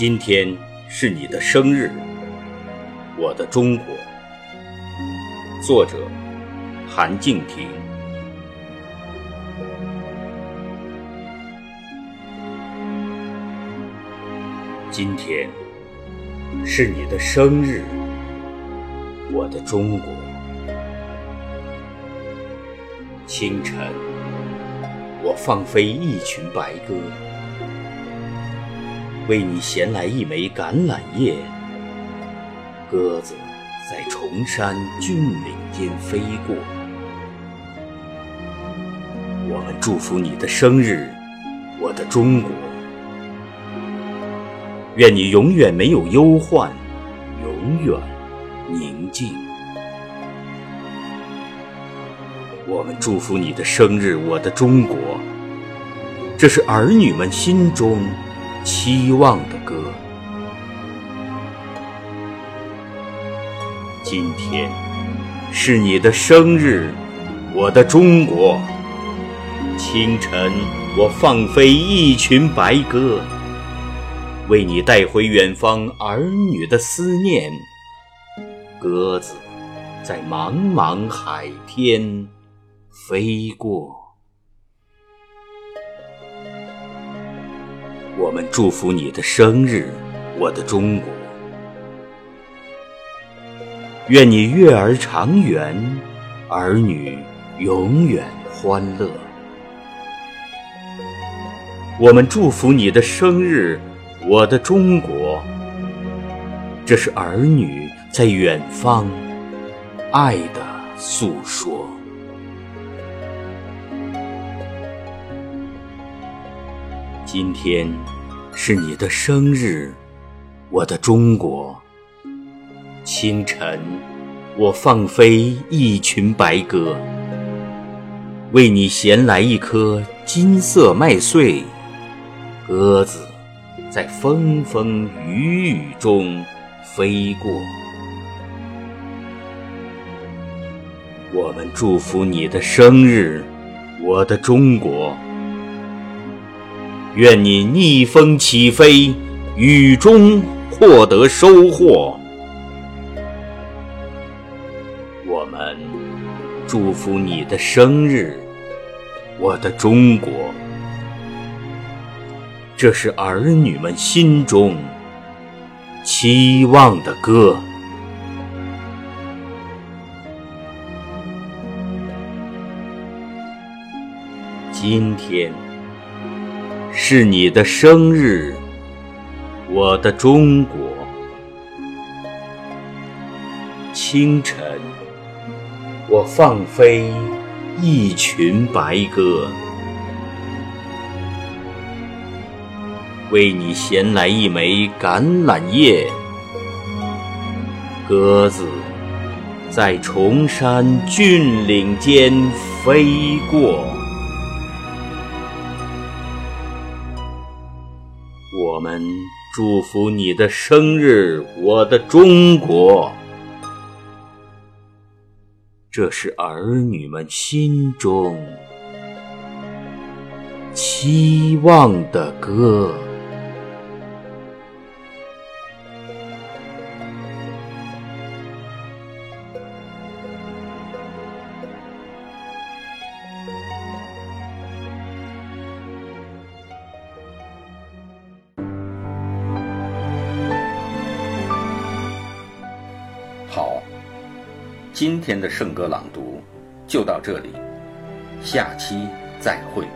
今天是你的生日，我的中国。作者：韩静婷。今天是你的生日，我的中国。清晨，我放飞一群白鸽。为你衔来一枚橄榄叶，鸽子在崇山峻岭间飞过。我们祝福你的生日，我的中国。愿你永远没有忧患，永远宁静。我们祝福你的生日，我的中国。这是儿女们心中。期望的歌。今天是你的生日，我的中国。清晨，我放飞一群白鸽，为你带回远方儿女的思念。鸽子在茫茫海天飞过。我们祝福你的生日，我的中国。愿你月儿长圆，儿女永远欢乐。我们祝福你的生日，我的中国。这是儿女在远方爱的诉说。今天是你的生日，我的中国。清晨，我放飞一群白鸽，为你衔来一颗金色麦穗。鸽子在风风雨雨中飞过。我们祝福你的生日，我的中国。愿你逆风起飞，雨中获得收获。我们祝福你的生日，我的中国。这是儿女们心中期望的歌。今天。是你的生日，我的中国。清晨，我放飞一群白鸽，为你衔来一枚橄榄叶。鸽子在崇山峻岭间飞过。们祝福你的生日，我的中国。这是儿女们心中期望的歌。今天的圣歌朗读就到这里，下期再会。